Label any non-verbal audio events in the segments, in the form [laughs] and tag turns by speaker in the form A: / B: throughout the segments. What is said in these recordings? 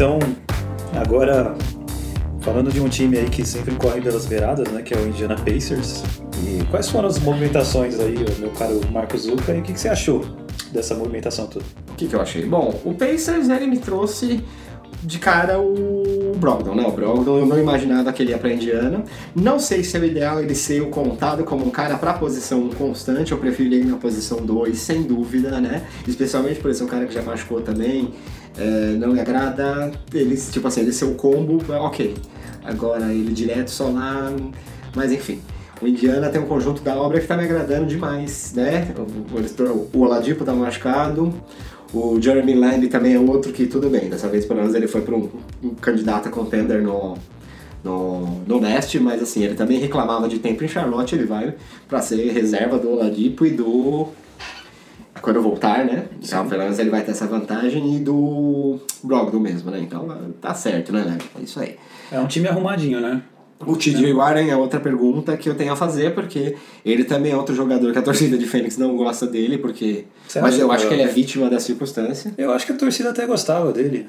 A: Então, agora falando de um time aí que sempre corre pelas beiradas, né, que é o Indiana Pacers. E quais foram as movimentações aí, meu caro Marcos Zucca, e o que, que você achou dessa movimentação toda?
B: O que, que eu achei? Bom, o Pacers ele me trouxe de cara o Brogdon, né? O Brogdon eu não imaginava que ele ia pra Indiana. Não sei se é o ideal ele ser contado como um cara pra posição constante, eu prefiro ele na posição 2, sem dúvida, né? Especialmente por ser um cara que já machucou também, é, não me agrada. Ele, tipo assim, ele ser o combo, ok. Agora ele direto só lá, mas enfim. O Indiana tem um conjunto da obra que tá me agradando demais, né? O, o Oladipo tá machucado, o Jeremy Lamb também é outro que tudo bem, dessa vez pelo menos ele foi para um, um, candidato a contender no, no, no leste, mas assim, ele também reclamava de tempo em Charlotte, ele vai para ser reserva do Oladipo e do. Quando voltar, né? Então, pelo menos ele vai ter essa vantagem e do Brogdon mesmo, né? Então tá certo, né, É isso aí.
A: É um time arrumadinho, né?
B: O TJ Warren é outra pergunta que eu tenho a fazer, porque ele também é outro jogador que a torcida de Fênix não gosta dele, porque. Mas eu acho que ele é vítima da circunstância.
A: Eu acho que a torcida até gostava dele.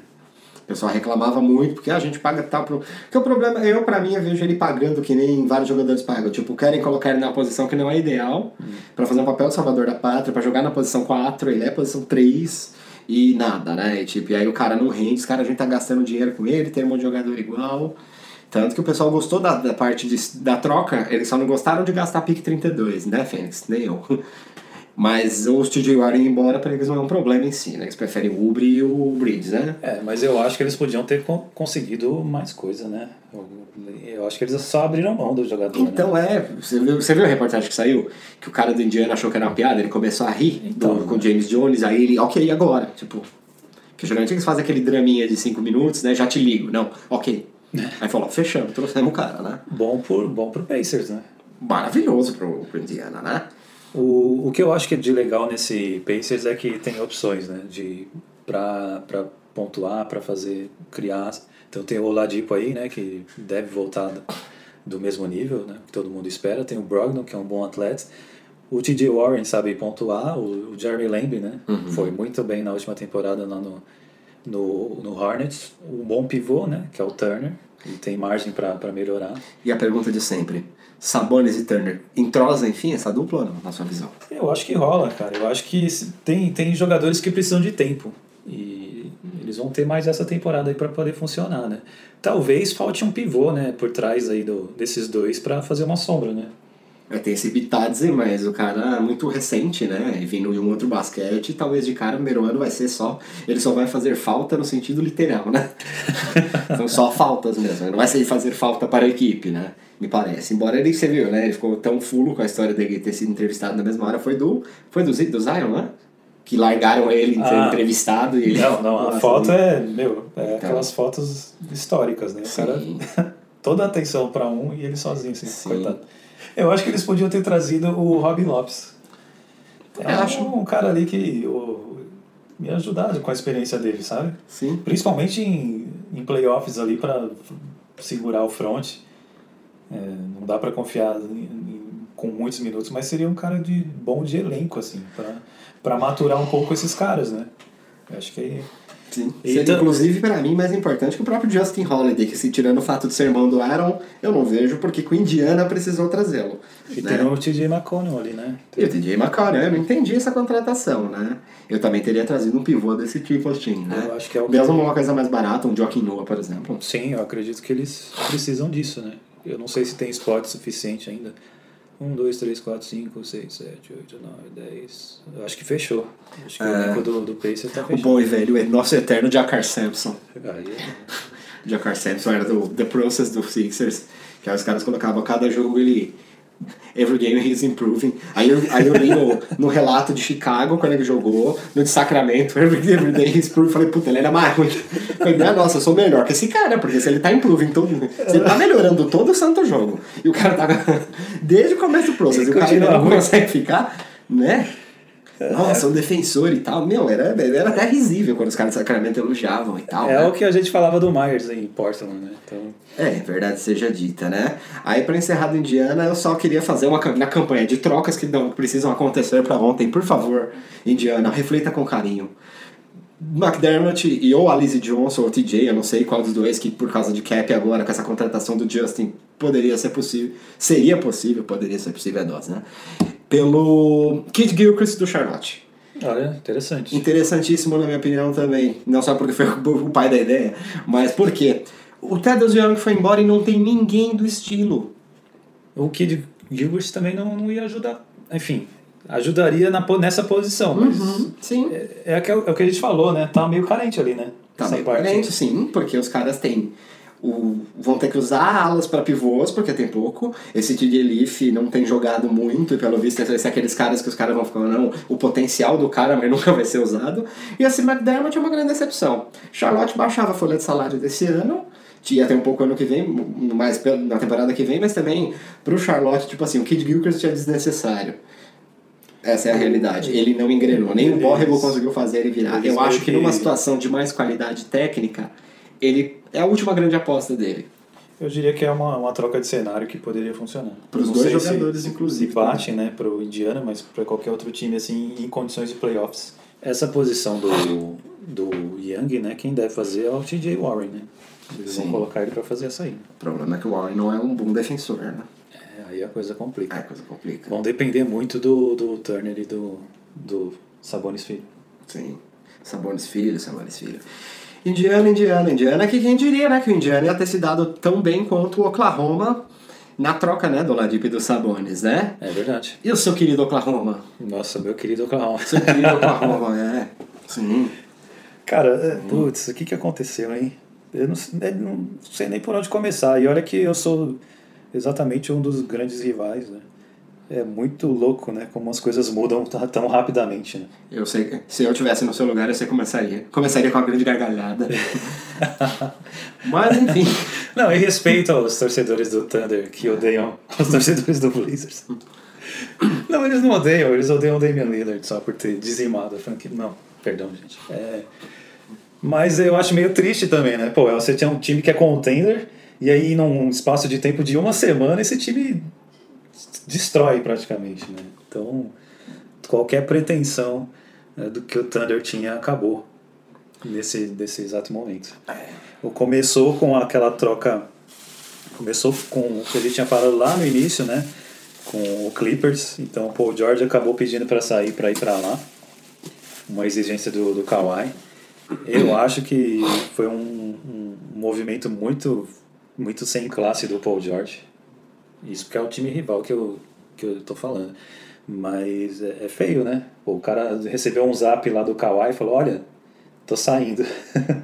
B: O pessoal reclamava muito, porque a gente paga tal. Pro... Porque o problema, eu pra mim, eu vejo ele pagando que nem vários jogadores pagam. Tipo, querem colocar ele na posição que não é ideal, hum. para fazer um papel de salvador da pátria, para jogar na posição 4, ele é posição 3 e nada, né? E, tipo, e aí o cara não rende, os caras a gente tá gastando dinheiro com ele, tem um monte de jogador igual. Tanto que o pessoal gostou da, da parte de, da troca, eles só não gostaram de gastar pick 32, né, Fênix? Nem eu. [laughs] Mas os TJ Warren ir embora para eles não é um problema em si, né? Eles preferem o Ubre e o Bridges, né?
A: É, mas eu acho que eles podiam ter conseguido mais coisa, né? Eu acho que eles só abriram mão do jogador.
B: Né? Então
A: né?
B: é, você viu, você viu a reportagem que saiu? Que o cara do Indiana achou que era uma piada, ele começou a rir então, do, com o James Jones, aí ele, ok, agora? Tipo, que geralmente eles fazem aquele draminha de 5 minutos, né? Já te ligo. Não, ok, Aí falou, fechamos, trouxemos o cara, né?
A: Bom por, bom pro Pacers, né?
B: Maravilhoso pro, pro Indiana, né?
A: O, o que eu acho que é de legal nesse Pacers é que tem opções, né? De, pra, pra pontuar, pra fazer, criar. Então tem o Oladipo aí, né? Que deve voltar do mesmo nível, né? Que todo mundo espera. Tem o Brogdon, que é um bom atleta. O TJ Warren sabe pontuar. O, o Jeremy Lamb, né? Uhum. Foi muito bem na última temporada lá no no, no Hornets, um bom pivô, né, que é o Turner, e tem margem para melhorar.
B: E a pergunta de sempre, Sabonis e Turner, entrosa, enfim, essa dupla ou não, na sua visão?
A: Eu acho que rola, cara. Eu acho que tem, tem jogadores que precisam de tempo. E eles vão ter mais essa temporada aí para poder funcionar, né? Talvez falte um pivô, né, por trás aí do, desses dois para fazer uma sombra, né?
B: É, tem esse Bitadze, mas o cara é muito recente, né? E vindo de um outro basquete, talvez de cara o primeiro ano vai ser só. Ele só vai fazer falta no sentido literal, né? [laughs] São só faltas mesmo. Não vai ser fazer falta para a equipe, né? Me parece. Embora ele, você viu, né? Ele ficou tão fulo com a história dele ter sido entrevistado na mesma hora. Foi do, foi do, do Zion, né? Que largaram ele ah, entrevistado e ele.
A: Não, não, a foto é, meu, é então, aquelas fotos históricas, né? O sim. cara. [laughs] toda a atenção para um e ele sozinho, assim, sim. coitado. Eu acho que eles podiam ter trazido o Robin Lopes. Eu é acho um cara ali que o, me ajudado com a experiência dele, sabe?
B: Sim.
A: Principalmente em, em playoffs ali para segurar o front. É, não dá para confiar em, em, com muitos minutos, mas seria um cara de bom de elenco assim, para maturar um pouco esses caras, né? Eu acho que
B: Sim. Seria, então, inclusive, para mim, mais importante que o próprio Justin Holiday, que se tirando o fato de ser irmão do Aaron, eu não vejo porque com Indiana precisou trazê-lo.
A: E né? tem o TJ McConnell ali, né?
B: E o TJ McConnell, eu não entendi essa contratação, né? Eu também teria trazido um pivô desse tipo assim, né?
A: Eu acho que é o
B: Mesmo uma coisa mais barata, um Joaquim Noah, por exemplo.
A: Sim, eu acredito que eles precisam disso, né? Eu não sei se tem esporte suficiente ainda 1, 2, 3, 4, 5, 6, 7, 8, 9, 10. Eu acho que fechou. Acho que é. o elenco do, do Pacer tá fechado.
B: O bom e velho, é nosso eterno Jakar Sampson.
A: Aí, é.
B: Jakar Sampson era do The Process do Sixers, que aí os caras colocavam cada jogo ele Every game he's improving. Aí eu, aí eu li no, no relato de Chicago, quando ele jogou, no de Sacramento, every, every day he's improving. Falei, puta, ele era mais ruim. Falei, nossa, eu sou melhor que esse cara, porque se ele tá improving todo. Se ele tá melhorando todo o santo jogo. E o cara tá. [laughs] Desde o começo do processo, e o cara não consegue ficar, né? [laughs] Nossa, um defensor e tal. Meu, era, era até risível quando os caras do Sacramento elogiavam e tal.
A: É né? o que a gente falava do Myers em Portland, né? Então...
B: É, verdade seja dita, né? Aí, para encerrar do Indiana, eu só queria fazer uma na campanha de trocas que não precisam acontecer para ontem. Por favor, Indiana, reflita com carinho. McDermott e ou Alice Johnson ou TJ, eu não sei qual dos dois, que por causa de cap agora, com essa contratação do Justin, poderia ser possível. Seria possível, poderia ser possível a dose, né? Pelo Kid Gilchrist do Charlotte.
A: Olha, interessante.
B: Interessantíssimo, na minha opinião, também. Não só porque foi o [laughs] pai da ideia, mas porque o Thaddeus Young foi embora e não tem ninguém do estilo.
A: O Kid Gilchrist também não, não ia ajudar. Enfim, ajudaria na, nessa posição, mas
B: Uhum, sim.
A: é, é, o que- é o que a gente falou, né? Tá meio carente ali, né?
B: Tá
A: Essa
B: bem
A: parte.
B: carente, sim, porque os caras têm. O, vão ter que usar alas para pivôs, porque tem pouco. Esse TJ Leaf não tem jogado muito, e pelo visto esse é aqueles caras que os caras vão ficar, não, o potencial do cara, mas [laughs] nunca vai ser usado. E esse McDermott é uma grande decepção. Charlotte baixava a folha de salário desse ano, ia ter um pouco ano que vem, mais na temporada que vem, mas também pro Charlotte, tipo assim, o Kid Gilchrist é desnecessário. Essa é a realidade. Ele não engrenou, nem o Borrego conseguiu fazer ele virar. Eu acho que numa situação de mais qualidade técnica, ele é a última grande aposta dele.
A: Eu diria que é uma, uma troca de cenário que poderia funcionar.
B: Pros
A: Não
B: dois
A: sei se-
B: jogadores,
A: se
B: inclusive,
A: bate, né, pro Indiana, mas para qualquer outro time, assim, em condições de playoffs. Essa posição do, do Young, né, quem deve fazer é o TJ Warren, né? Eles
B: Sim.
A: vão colocar ele para fazer essa aí.
B: O problema é que o Warren não é um bom defensor, né?
A: É, aí a coisa complica.
B: Aí a coisa complica.
A: Vão depender muito do, do Turner e do, do Sabonis Filho.
B: Sim. Sabonis Filho, Sabonis Filho. Indiana, Indiana, Indiana, que quem diria, né? Que o Indiana ia ter se dado tão bem quanto o Oklahoma na troca, né? Do Ladip e do Sabonis, né?
A: É verdade.
B: E o seu querido Oklahoma?
A: Nossa, meu querido Oklahoma.
B: Seu querido [laughs] Oklahoma, é. Sim.
A: Cara, é, putz, o que, que aconteceu, hein? Eu não, eu não sei nem por onde começar. E olha que eu sou exatamente um dos grandes rivais, né? É muito louco, né? Como as coisas mudam [laughs] tão rapidamente, né?
B: Eu sei que se eu tivesse no seu lugar, eu sei começaria. Começaria com uma grande gargalhada. [laughs] Mas enfim.
A: Não, em respeito aos torcedores do Thunder que odeiam [laughs] os torcedores do Blazers. Não, eles não odeiam, eles odeiam o Damian Lillard só por ter dizimado a franquia. Não, perdão, gente. É, Mas eu acho meio triste também, né? Pô, você tinha um time que é contender, e aí num espaço de tempo de uma semana esse time destrói praticamente, né? Então, qualquer pretensão né, do que o Thunder tinha acabou nesse, nesse exato momento. O Começou com aquela troca. Começou com o que a gente tinha falado lá no início, né? Com o Clippers. Então o Paul George acabou pedindo para sair para ir para lá. Uma exigência do, do Kawhi. Eu acho que foi um, um movimento muito, muito sem classe do Paul George. Isso porque é o time rival que eu, que eu tô falando. Mas é, é feio, né? Pô, o cara recebeu um zap lá do Kawhi e falou: Olha, tô saindo.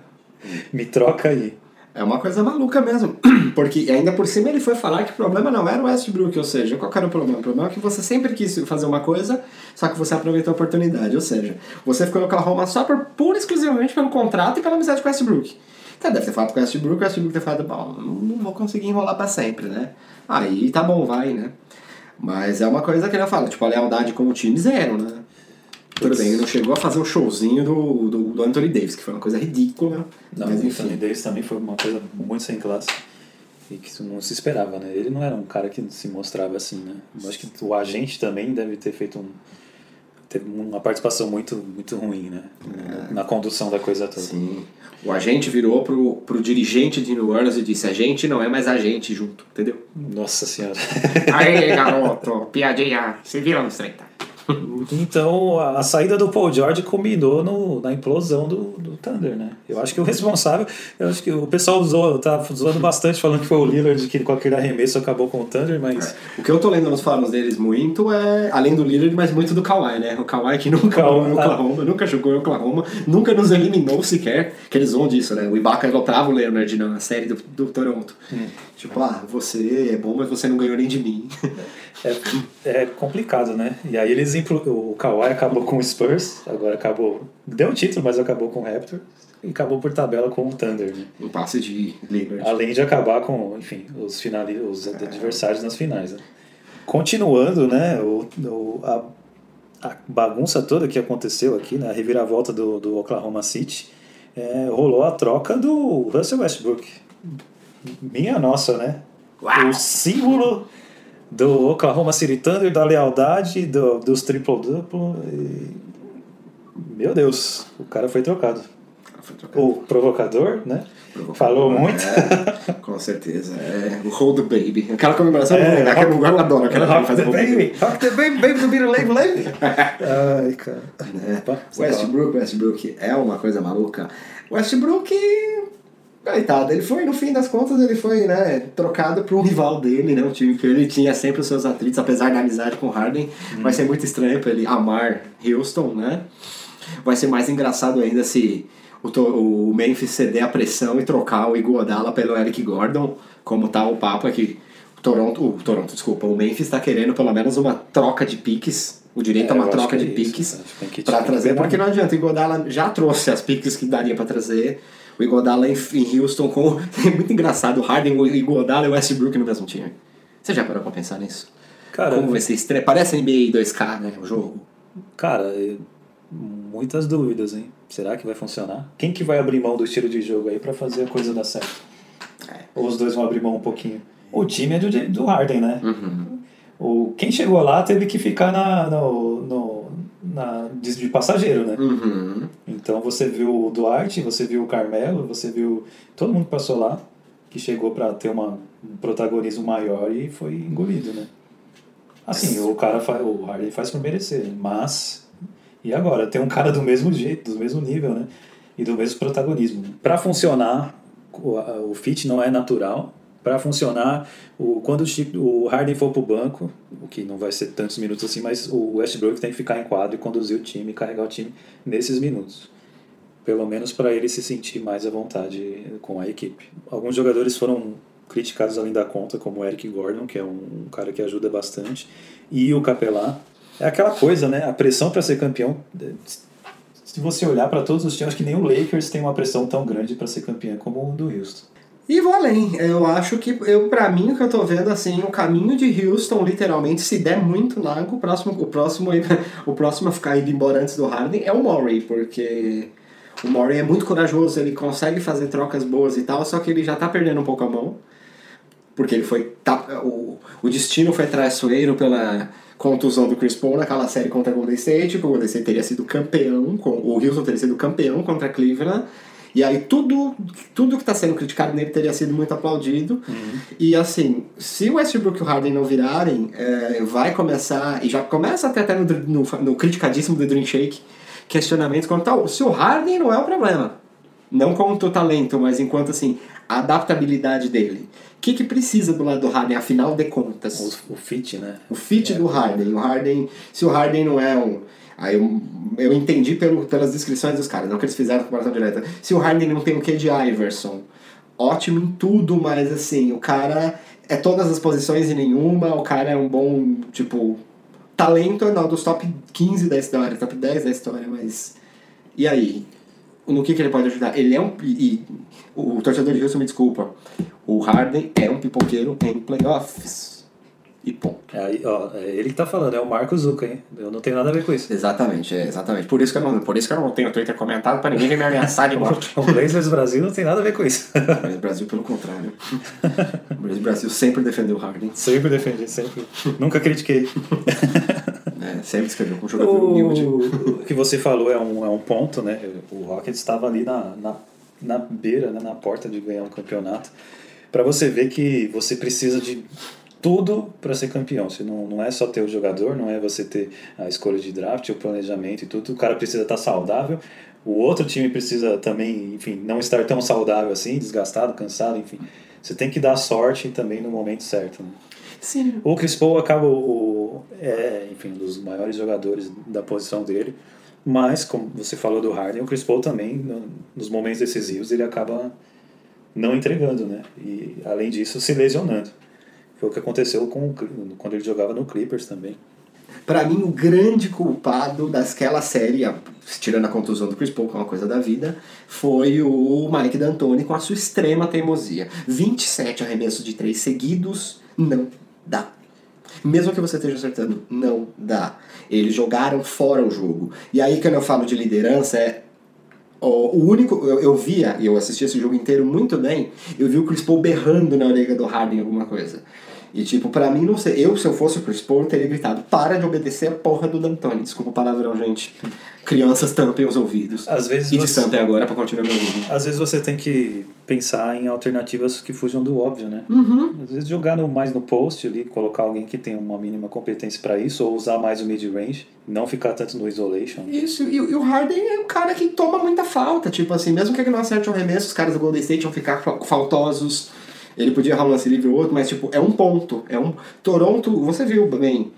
A: [laughs] Me troca aí.
B: É uma coisa maluca mesmo. [clears throat] Porque ainda por cima ele foi falar que o problema não era o Westbrook, ou seja, qual era o problema? O problema é que você sempre quis fazer uma coisa, só que você aproveitou a oportunidade. Ou seja, você ficou no Oklahoma só por, pura e exclusivamente pelo contrato e pela amizade com o Westbrook. Então deve ter falado com o Westbrook, o Westbrook ter falado, bom, não vou conseguir enrolar pra sempre, né? Aí tá bom, vai, né? Mas é uma coisa que ele fala, tipo, a lealdade com o time zero, né? Tudo bem, ele não chegou a fazer o showzinho do, do, do Anthony Davis, que foi uma coisa ridícula.
A: Não,
B: mas
A: o
B: enfim.
A: Anthony Davis também foi uma coisa muito sem classe. E que não se esperava, né? Ele não era um cara que se mostrava assim, né? Eu acho que o agente também deve ter feito um. Teve uma participação muito, muito ruim, né? Na condução da coisa toda.
B: Sim. O agente virou pro, pro dirigente de New Orleans e disse: a gente não é mais agente junto, entendeu?
A: Nossa senhora.
B: Aí, [laughs] garoto, piadinha, se vira nos 30.
A: Então a, a saída do Paul George culminou no, na implosão do, do Thunder, né? Eu acho que o responsável, eu acho que o pessoal usou, tá zoando bastante, falando que foi o Lillard que com aquele arremesso acabou com o Thunder, mas.
B: O que eu tô lendo nos fóruns deles muito é, além do Lillard, mas muito do Kawhi, né? O Kawhi que nunca
A: Kawhi,
B: jogou em Oklahoma, nunca jogou em Oklahoma, nunca nos eliminou sequer, que eles vão disso, né? O Ibaka elotrava o Leonard na série do, do Toronto. Tipo, ah, você é bom, mas você não ganhou nem de mim.
A: É, é complicado, né? E aí eles impl- o Kawhi acabou com o Spurs, agora acabou. Deu o título, mas acabou com o Raptor. E acabou por tabela com o Thunder, né?
B: um passe de Lillard.
A: Além de acabar com, enfim, os, finali os adversários nas finais. Né? Continuando, né? O, o- a, a bagunça toda que aconteceu aqui, né? A reviravolta do, do Oklahoma City, é, rolou a troca do Russell Westbrook. Minha nossa, né? O símbolo do Oklahoma City Thunder, da lealdade, do, dos triple-duplo. e meu Deus, o cara foi trocado. O provocador, né?
B: Provocador,
A: Falou muito.
B: É, [laughs] com certeza. É, o Hold the Baby. Aquela comemoração,
A: É,
B: é, aquela eu adoro. Aquela
A: Rock
B: faz
A: the baby, rock the baby, baby do Beatle Label, Label. [laughs] Ai, cara.
B: É.
A: Opa.
B: Westbrook, Westbrook é uma coisa maluca. Westbrook, coitado, ele foi, no fim das contas, ele foi, né, trocado para um rival dele, né, um time que ele tinha sempre os seus atritos, apesar da amizade com o Harden. Vai ser muito estranho para ele amar Houston, né? Vai ser mais engraçado ainda se o, o Memphis ceder a pressão e trocar o Iguodala pelo Eric Gordon, como tá o papo aqui. O Toronto, o Toronto, desculpa, o Memphis está querendo pelo menos uma troca de piques, o direito
A: É,
B: a uma troca de
A: é
B: piques para trazer, porque não adianta, o Iguodala já trouxe as piques que daria para trazer. O Iguodala em, em Houston com [laughs] é muito engraçado, o Harden, o Iguodala e o Westbrook no mesmo time. Você já parou pra pensar nisso?
A: Cara,
B: Como vai ser estranho? Parece NBA 2K, né, o jogo.
A: cara, é- muitas dúvidas, hein? Será que vai funcionar? Quem que vai abrir mão do estilo de jogo aí pra fazer a coisa dar certo?
B: É.
A: Ou os dois vão abrir mão um pouquinho? O time é do, do Harden, né?
B: Uhum.
A: O, quem chegou lá teve que ficar na, no, no- na, de passageiro, né?
B: Uhum.
A: Então você viu o Duarte, você viu o Carmelo, você viu todo mundo que passou lá, que chegou pra ter uma, um protagonismo maior e foi engolido, né? Assim, o cara faz, o Harden faz por merecer, mas e agora tem um cara do mesmo jeito, do mesmo nível, né? E do mesmo protagonismo. Pra funcionar, o, o fit não é natural. Pra funcionar, o, quando o, o Harden for pro banco, o que não vai ser tantos minutos assim, mas o Westbrook tem que ficar em quadro e conduzir o time, carregar o time nesses minutos. Pelo menos para ele se sentir mais à vontade com a equipe. Alguns jogadores foram criticados além da conta, como o Eric Gordon, que é um, um cara que ajuda bastante, e o Capelá. É aquela coisa, né? A pressão para ser campeão. Se você olhar para todos os times, acho que nem o Lakers tem uma pressão tão grande para ser campeão como o do Houston.
B: E vou além. Eu acho que, eu, pra mim, o que eu tô vendo, assim, o caminho de Houston, literalmente, se der muito lago, o próximo, o próximo, [laughs] o próximo a ficar indo embora antes do Harden é o Murray, porque o Murray é muito corajoso, ele consegue fazer trocas boas e tal, só que ele já tá perdendo um pouco a mão, porque ele foi, tá, o, o destino foi traiçoeiro pela contusão do Chris Paul naquela série contra o Golden State, o Golden State teria sido campeão, o Houston teria sido campeão contra Cleveland, e aí tudo, tudo que está sendo criticado nele teria sido muito aplaudido. E assim, se o Westbrook e o Harden não virarem, é, vai começar, e já começa até, até no, no, no criticadíssimo do Dream Shake, questionamentos quanto ao se o Harden não é o problema. Não quanto o talento, mas enquanto assim, a adaptabilidade dele. O que, que precisa do lado do Harden, afinal de contas?
A: O, o fit, né?
B: O fit do Harden. O Harden. Se o Harden não é um. Aí eu, eu entendi pelo, pelas descrições dos caras, não que eles fizeram comparação direta. Se o Harden não tem o que de Iverson, ótimo em tudo, mas assim, o cara é todas as posições e nenhuma, o cara é um bom, tipo, talento é não dos top 15 da história, top 10 da história, mas. E aí? No que, que ele pode ajudar? Ele é um. E, o torcedor de Houston me desculpa. O Harden é um pipoqueiro em playoffs. E ponto.
A: É, ó, é ele que tá falando, é o Marco Zucca, hein? Eu não tenho nada a ver com isso.
B: Exatamente, é, exatamente. Por isso que eu não, por isso que eu não tenho Twitter comentado pra ninguém me ameaçar de [laughs] morte.
A: O Blazers Brasil não tem nada a ver com isso.
B: O Brasil, pelo contrário. O Brasil sempre defendeu o Harden.
A: Sempre defendi, sempre. Nunca critiquei.
B: né? [laughs] Sempre escreveu com um jogador humilde.
A: O que você falou é um, é um ponto, né? O Rockets estava ali na, na, na beira, né? na porta de ganhar um campeonato. Para você ver que você precisa de tudo para ser campeão. Você não, não é só ter o jogador, não é você ter a escolha de draft, o planejamento e tudo. O cara precisa estar saudável. O outro time precisa também, enfim, não estar tão saudável assim, desgastado, cansado, enfim. Você tem que dar sorte também no momento certo. Né?
B: Sim.
A: O Chris Paul acaba o, é, enfim, um dos maiores jogadores da posição dele, mas como você falou do Harden, o Chris Paul também no- nos momentos decisivos ele acaba não entregando, né? E além disso se lesionando. Foi o que aconteceu com quando ele jogava no Clippers também.
B: Pra mim, o grande culpado daquela série, tirando a contusão do Chris Paul, que é uma coisa da vida, foi o Mike D'Antoni com a sua extrema teimosia. 27 arremessos de três seguidos, não dá. Mesmo que você esteja acertando, não dá. Eles jogaram fora o jogo. E aí, quando eu falo de liderança, é o o único, eu, eu via, e eu assisti esse jogo inteiro muito bem, eu vi o Chris Paul berrando na orelha do Harden alguma coisa. E, tipo, pra mim, não sei. Eu, se eu fosse o Chris Paul, teria gritado: para de obedecer a porra do D'Antoni. Desculpa o palavrão, gente. Crianças tampem os ouvidos.
A: Às vezes
B: E
A: você-
B: destampem agora pra continuar me ouvindo.
A: Às vezes você tem que pensar em alternativas que fujam do óbvio, né?
B: Uhum.
A: Às vezes jogar no- mais no post ali, colocar alguém que tem uma mínima competência para isso, ou usar mais o mid-range, não ficar tanto no isolation.
B: Isso, e, e o Harden é um cara que toma muita falta. Tipo assim, mesmo que ele não acerte o arremesso, os caras do Golden State vão ficar fa- faltosos. Ele podia errar um lance livre ou outro, mas tipo, é um ponto. É um. Toronto, você viu bem.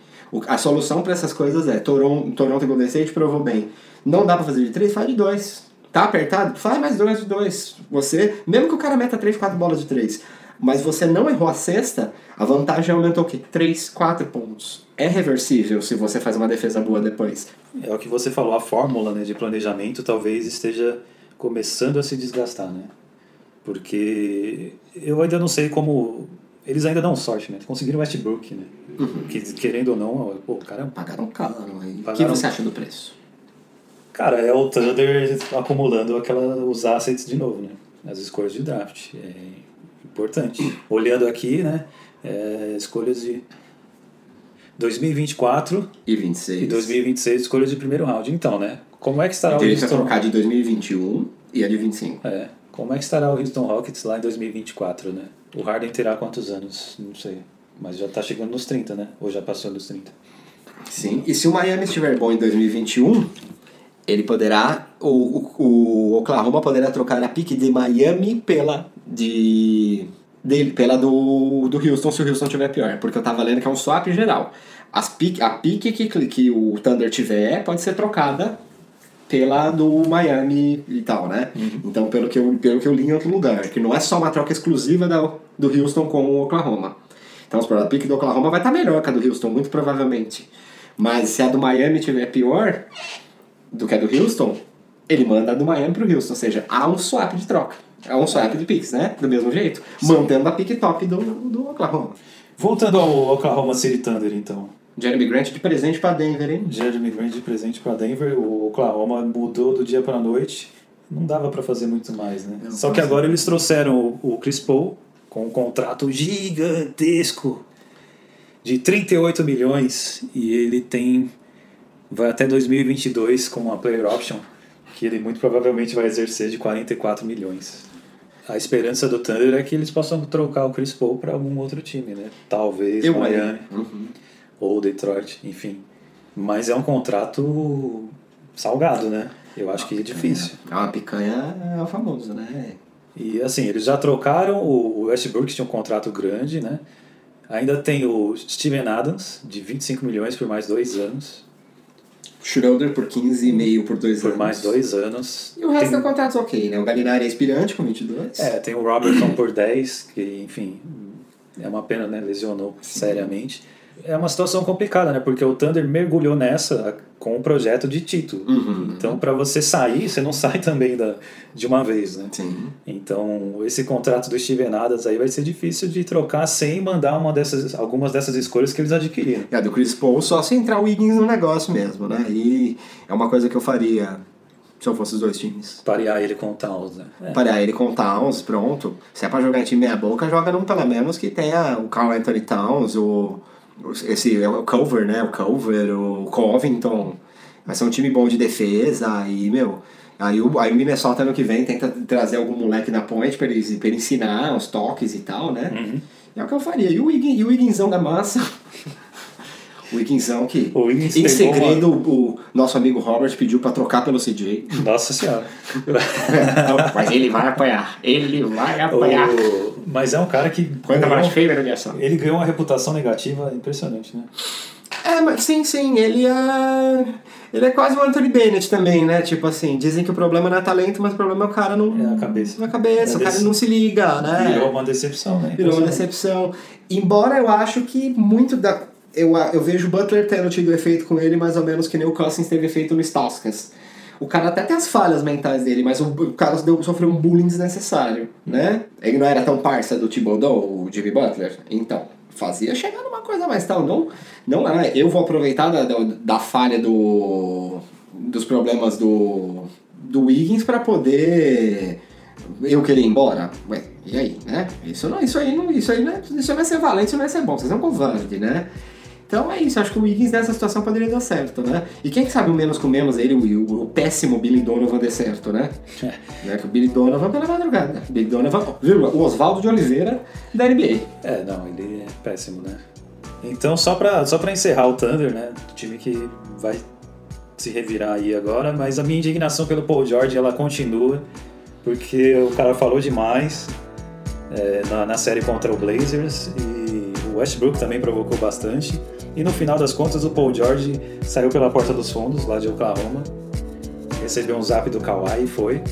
B: A solução pra essas coisas é Toronto, Toronto e Golden State provou bem. Não dá pra fazer de três, faz de dois. Tá apertado? Faz mais dois de dois. Você, mesmo que o cara meta três, quatro bolas de três, mas você não errou a sexta, a vantagem aumentou o quê? Três, quatro pontos. É reversível se você faz uma defesa boa depois.
A: É o que você falou, a fórmula né, de planejamento talvez esteja começando a se desgastar, né? Porque eu ainda não sei como. Eles ainda dão sorte, né? Conseguiram o Westbrook, né? Que, querendo ou não, pô, o cara.
B: Pagaram caro. O que você acha do preço?
A: Cara, é o Thunder acumulando aquela, os assets de novo, né? As escolhas de draft. É importante. Olhando aqui, né? é, escolhas de 2024
B: E 26.
A: e 2026, escolhas de primeiro round. Então, né? Como é que estará o
B: Teria que
A: Houston?
B: trocar de 2021 e a de 25.
A: É, como é que estará o Houston Rockets lá em 2024, né? O Harden terá quantos anos? Não sei. Mas já tá chegando nos 30, né? Ou já passou dos 30.
B: Sim. E se o Miami estiver bom em 2021, ele poderá. O, o, o Oklahoma poderá trocar a pique de Miami pela de. Dele, pela do, do Houston se o Houston tiver pior. Porque eu tava lendo que é um swap geral. As pique, a pique que, que o Thunder tiver pode ser trocada pela do Miami e tal, né? Então, pelo que, eu, pelo que eu li em outro lugar, que não é só uma troca exclusiva da, do Houston com o Oklahoma. Então, a pique do Oklahoma vai estar melhor que a do Houston, muito provavelmente. Mas se a do Miami tiver pior do que a do Houston, ele manda a do Miami pro Houston. Ou seja, há um swap de troca. É um swap de picks, né? Do mesmo jeito. Mantendo a pique top do, do Oklahoma.
A: Voltando ao Oklahoma City Thunder, então.
B: Jeremy Grant de presente pra Denver, hein?
A: Jeremy Grant de presente para Denver, o Oklahoma mudou do dia para a noite. Não dava para fazer muito mais, né?
B: Não,
A: Só que agora eles trouxeram o, o Chris Paul com um contrato gigantesco de 38 milhões e ele tem vai até 2022 com uma player option que ele muito provavelmente vai exercer de 44 milhões. A esperança do Thunder é que eles possam trocar o Chris Paul para algum outro time, né? Talvez
B: Eu
A: Miami
B: Uhum.
A: Ou Detroit, enfim. Mas é um contrato salgado, né? Eu acho que é difícil.
B: É uma picanha é o famoso, né?
A: E assim, eles já trocaram o Westbrook, que tinha um contrato grande, né? Ainda tem o Steven Adams, de 25 milhões por mais dois anos.
B: Schroeder por 15,5 por dois
A: Por
B: anos.
A: mais dois anos.
B: E o resto
A: tem,
B: é contratos ok, né? O Galinari é aspirante com 22.
A: é, tem o Robertson por 10, que, enfim, é uma pena, né? Lesionou seriamente. É uma situação complicada, né? Porque o Thunder mergulhou nessa com um projeto de título.
B: Uhum.
A: Então, para você sair, você não [laughs] sai também da, de uma vez, né?
B: Sim.
A: Então, esse contrato do Steven Adams aí vai ser difícil de trocar sem mandar uma dessas, algumas dessas escolhas que eles adquiriram.
B: É, do Chris Paul só se entrar o Wiggins no negócio mesmo, né? E é uma coisa que eu faria se eu fosse os dois times.
A: Parear ele com o Towns, né? É.
B: Parear ele com o Towns, pronto. Se é pra jogar em time meia boca, joga num pelo menos que tenha o Carl Anthony Towns, o, esse, é o Culver, né? O Culver, o Covington. Vai ser um time bom de defesa e, meu... Aí o, aí o Minnesota ano que vem tenta trazer algum moleque na point pra ele, pra ele ensinar os toques e tal, né?
A: Uhum.
B: É o que eu faria. E o, Wiggin, e o da massa... [laughs] o Wigginzão que...
A: O
B: em segredo, o nosso amigo Robert pediu pra trocar pelo CJ.
A: Nossa senhora. [laughs]
B: Mas ele vai apanhar. Ele vai apanhar.
A: O- Mas é um cara que.
B: Coisa mais feia da ligação.
A: Ele ganhou uma reputação negativa impressionante, né?
B: É, mas sim, sim, ele é. Ele é quase o Anthony Bennett também, né? Tipo assim, dizem que o problema não é talento, mas o problema é o cara não.
A: É a cabeça.
B: Na cabeça,
A: É
B: o cara não se liga, né?
A: Virou uma decepção, né?
B: Virou uma decepção. Embora eu acho que muito da. Eu, eu vejo o Butler tendo tido efeito com ele mais ou menos que nem o Cousins teve efeito no Stauskas. O cara até tem as falhas mentais dele, mas o, o cara deu, sofreu um bullying desnecessário, né? Ele não era tão parça do Thibodeau, o Jimmy Butler. Então, fazia chegar numa coisa mais tal. Não, não é, eu vou aproveitar da, da, da falha do, dos problemas do, do Wiggins pra poder eu querer ir embora. Ué, E aí, né? Isso, não, isso aí não, isso aí não é, isso não é ser valente, isso não é ser bom, vocês são covarde, né? Então é isso, acho que o Wiggins nessa situação poderia dar certo, né? E quem sabe o menos com menos ele, o, o, o péssimo Billy Donovan dê certo, né? É. né? Que o Billy Donovan pela madrugada. Billy Donovan, viu? O Oswaldo de Oliveira da NBA.
A: É, não, ele é péssimo, né? Então, só pra, só pra encerrar o Thunder, né? O time que vai se revirar aí agora, mas a minha indignação pelo Paul George, ela continua, porque o cara falou demais é, na, na série contra o Blazers e Westbrook também provocou bastante. E no final das contas, o Paul George saiu pela porta dos fundos, lá de Oklahoma, recebeu um zap do Kawhi e foi.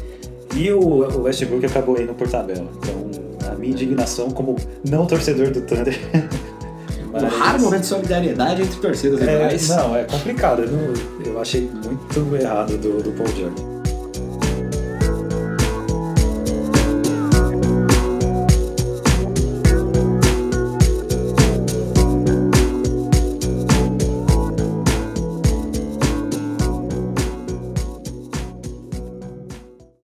A: E o Westbrook acabou indo por tabela. Então, a minha indignação como não torcedor do Thunder. [laughs]
B: Mas... Um raro momento de solidariedade entre torcidas
A: é, Não, é complicado. Eu, não, eu achei muito errado do, do Paul George.